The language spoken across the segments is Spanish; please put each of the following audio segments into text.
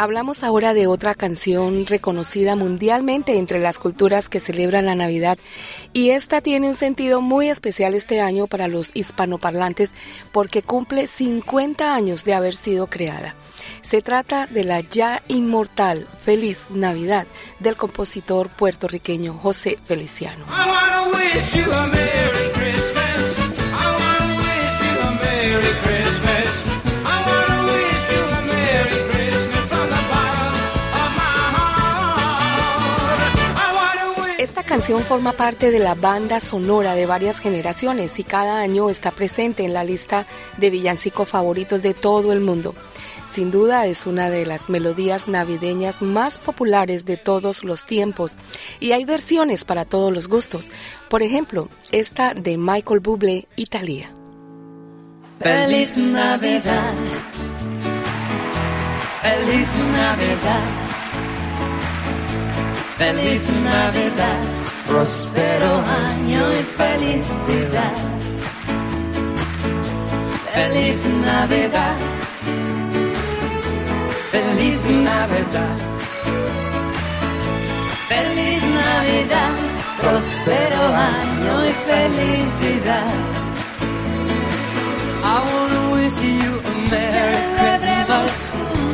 Hablamos ahora de otra canción reconocida mundialmente entre las culturas que celebran la Navidad y esta tiene un sentido muy especial este año para los hispanoparlantes porque cumple 50 años de haber sido creada. Se trata de la ya inmortal Feliz Navidad del compositor puertorriqueño José Feliciano. Canción forma parte de la banda sonora de varias generaciones y cada año está presente en la lista de villancicos favoritos de todo el mundo. Sin duda es una de las melodías navideñas más populares de todos los tiempos y hay versiones para todos los gustos. Por ejemplo, esta de Michael Bublé y Thalía. Feliz Navidad. Feliz Navidad. Feliz Navidad. Próspero año y felicidad. Feliz Navidad. Feliz Navidad. Feliz Navidad. Próspero año y felicidad. I wanna wish you a Merry Christmas.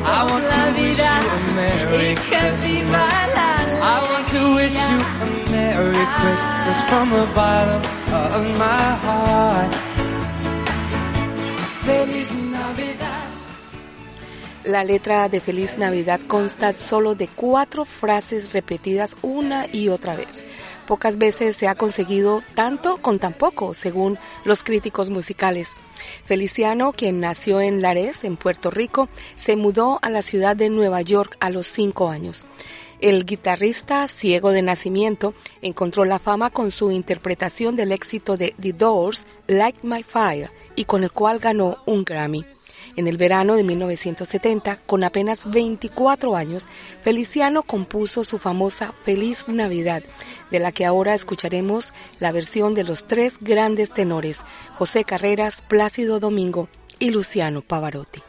I want to wish you a Merry Christmas. I want La letra de Feliz Navidad consta solo de cuatro frases repetidas una y otra vez. Pocas veces se ha conseguido tanto con tan poco, según los críticos musicales. Feliciano, quien nació en Lares, en Puerto Rico, se mudó a la ciudad de Nueva York a los cinco años. El guitarrista, ciego de nacimiento, encontró la fama con su interpretación del éxito de The Doors, Like My Fire, y con el cual ganó un Grammy. En el verano de 1970, con apenas 24 años, Feliciano compuso su famosa Feliz Navidad, de la que ahora escucharemos la versión de los tres grandes tenores, José Carreras, Plácido Domingo y Luciano Pavarotti.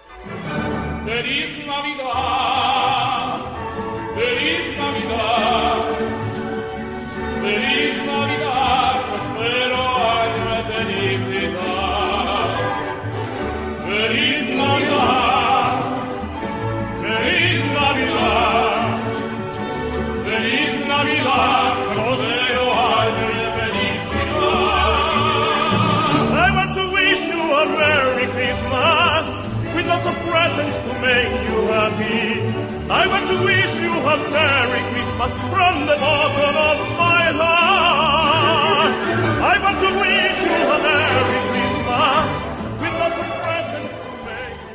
I want to wish you a Merry Christmas with lots of presents to make you happy. I want to wish you a Merry Christmas from the bottom of my heart. I want to wish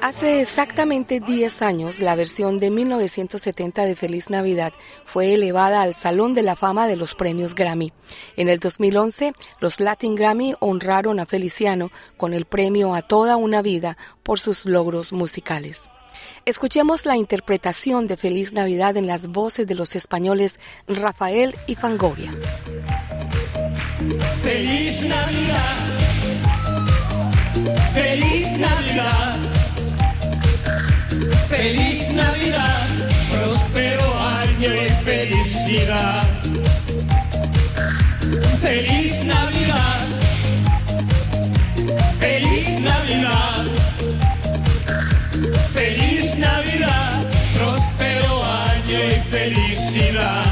Hace exactamente 10 años, la versión de 1970 de Feliz Navidad fue elevada al Salón de la Fama de los Premios Grammy. En el 2011, los Latin Grammy honraron a Feliciano con el premio a toda una vida por sus logros musicales. Escuchemos la interpretación de Feliz Navidad en las voces de los españoles Rafael y Fangoria. Feliz Navidad. Feliz felicidad.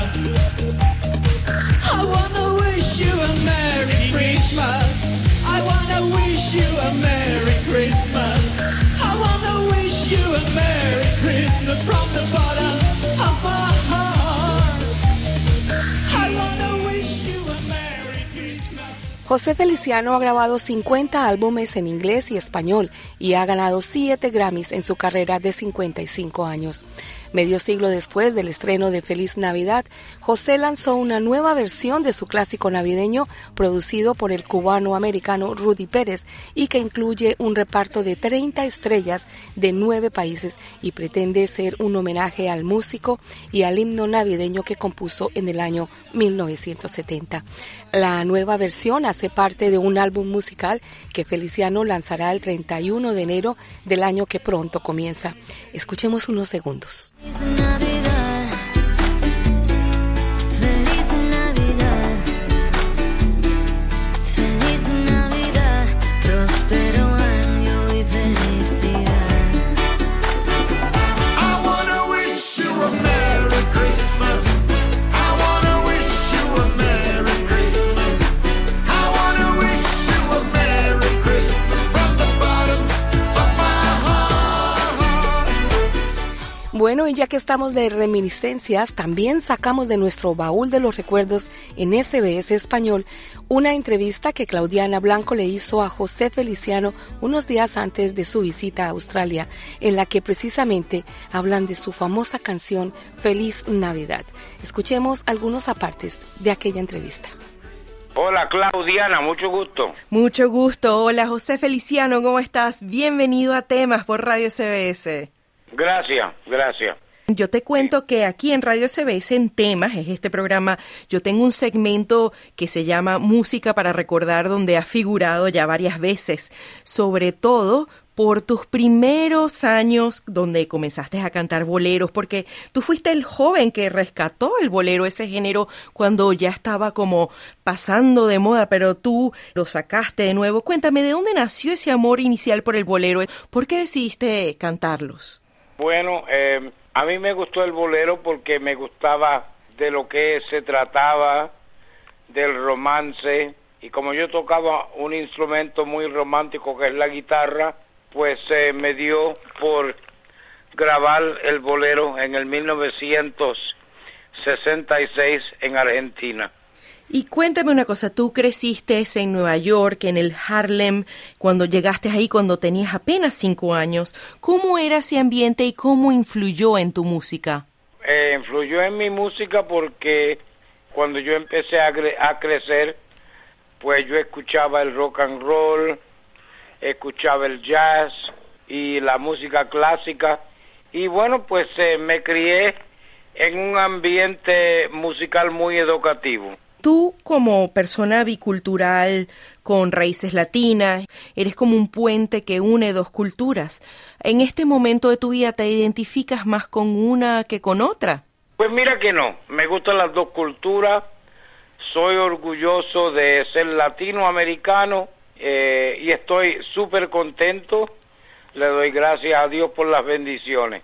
José Feliciano ha grabado 50 álbumes en inglés y español y ha ganado 7 Grammys en su carrera de 55 años. Medio siglo después del estreno de Feliz Navidad, José lanzó una nueva versión de su clásico navideño producido por el cubano-americano Rudy Pérez y que incluye un reparto de 30 estrellas de nueve países y pretende ser un homenaje al músico y al himno navideño que compuso en el año 1970. La nueva versión parte de un álbum musical que Feliciano lanzará el 31 de enero del año que pronto comienza. Escuchemos unos segundos. Bueno, y ya que estamos de reminiscencias, también sacamos de nuestro baúl de los recuerdos en SBS Español una entrevista que Claudiana Blanco le hizo a José Feliciano unos días antes de su visita a Australia, en la que precisamente hablan de su famosa canción Feliz Navidad. Escuchemos algunos apartes de aquella entrevista. Hola Claudiana, mucho gusto. Mucho gusto. Hola José Feliciano, ¿cómo estás? Bienvenido a Temas por Radio CBS. Gracias, gracias. Yo te cuento que aquí en Radio CBS en Temas, es este programa, yo tengo un segmento que se llama Música para recordar, donde has figurado ya varias veces, sobre todo por tus primeros años donde comenzaste a cantar boleros, porque tú fuiste el joven que rescató el bolero, ese género, cuando ya estaba como pasando de moda, pero tú lo sacaste de nuevo. Cuéntame, ¿de dónde nació ese amor inicial por el bolero? ¿Por qué decidiste cantarlos? Bueno, eh, a mí me gustó el bolero porque me gustaba de lo que se trataba, del romance, y como yo tocaba un instrumento muy romántico que es la guitarra, pues eh, me dio por grabar el bolero en el 1966 en Argentina. Y cuéntame una cosa, tú creciste en Nueva York, en el Harlem, cuando llegaste ahí cuando tenías apenas cinco años. ¿Cómo era ese ambiente y cómo influyó en tu música? Eh, influyó en mi música porque cuando yo empecé a, cre- a crecer, pues yo escuchaba el rock and roll, escuchaba el jazz y la música clásica y bueno, pues eh, me crié en un ambiente musical muy educativo. Tú como persona bicultural con raíces latinas, eres como un puente que une dos culturas. En este momento de tu vida te identificas más con una que con otra. Pues mira que no, me gustan las dos culturas, soy orgulloso de ser latinoamericano eh, y estoy súper contento, le doy gracias a Dios por las bendiciones.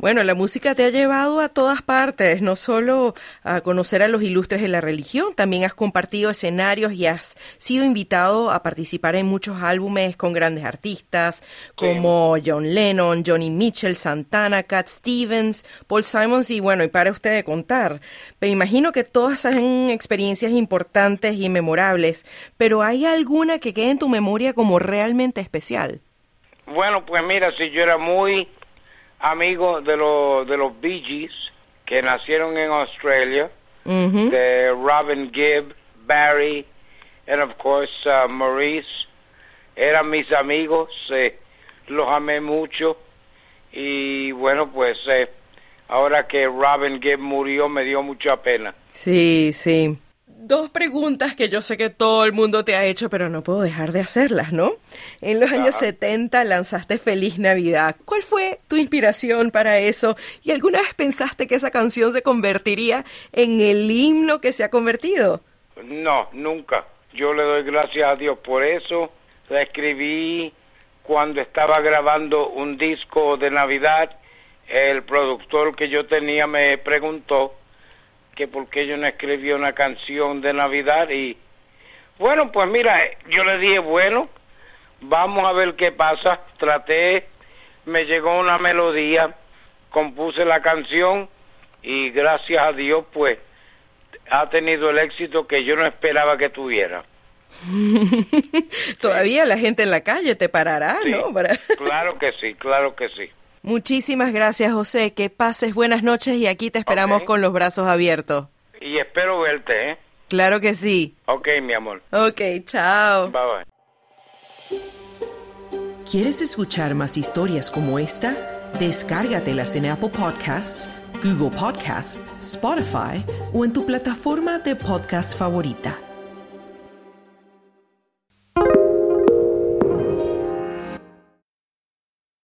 Bueno, la música te ha llevado a todas partes, no solo a conocer a los ilustres de la religión, también has compartido escenarios y has sido invitado a participar en muchos álbumes con grandes artistas como John Lennon, Johnny Mitchell, Santana, Cat Stevens, Paul Simons y bueno, y para usted de contar. Me imagino que todas son experiencias importantes y memorables, pero ¿hay alguna que quede en tu memoria como realmente especial? Bueno, pues mira, si yo era muy amigo de, los de los Bee Gees, que nacieron en Australia, de Robin Gibb, Barry, and of course uh, Maurice. Eran mis amigos, eh, los amé mucho y bueno, pues eh, ahora que Robin Gibb murió me dio mucha pena. Sí, sí. Dos preguntas que yo sé que todo el mundo te ha hecho, pero no puedo dejar de hacerlas, ¿no? En los años 70 lanzaste Feliz Navidad. ¿Cuál fue tu inspiración para eso? ¿Y alguna vez pensaste que esa canción se convertiría en el himno que se ha convertido? No, nunca. Yo le doy gracias a Dios por eso. La escribí cuando estaba grabando un disco de Navidad. El productor que yo tenía me preguntó que por qué yo no escribí una canción de Navidad y bueno, pues mira, yo le dije, bueno, vamos a ver qué pasa. Traté, me llegó una melodía, compuse la canción y gracias a Dios pues ha tenido el éxito que yo no esperaba que tuviera. Todavía la gente en la calle te parará, Sí, ¿no? Claro que sí, claro que sí. Muchísimas gracias, José. Que pases buenas noches y aquí te esperamos con los brazos abiertos. Y espero verte, ¿eh? Claro que sí. Ok, mi amor. Ok, chao. Bye bye. ¿Quieres escuchar más historias como esta? Descárgatelas en Apple Podcasts, Google Podcasts, Spotify o en tu plataforma de podcast favorita.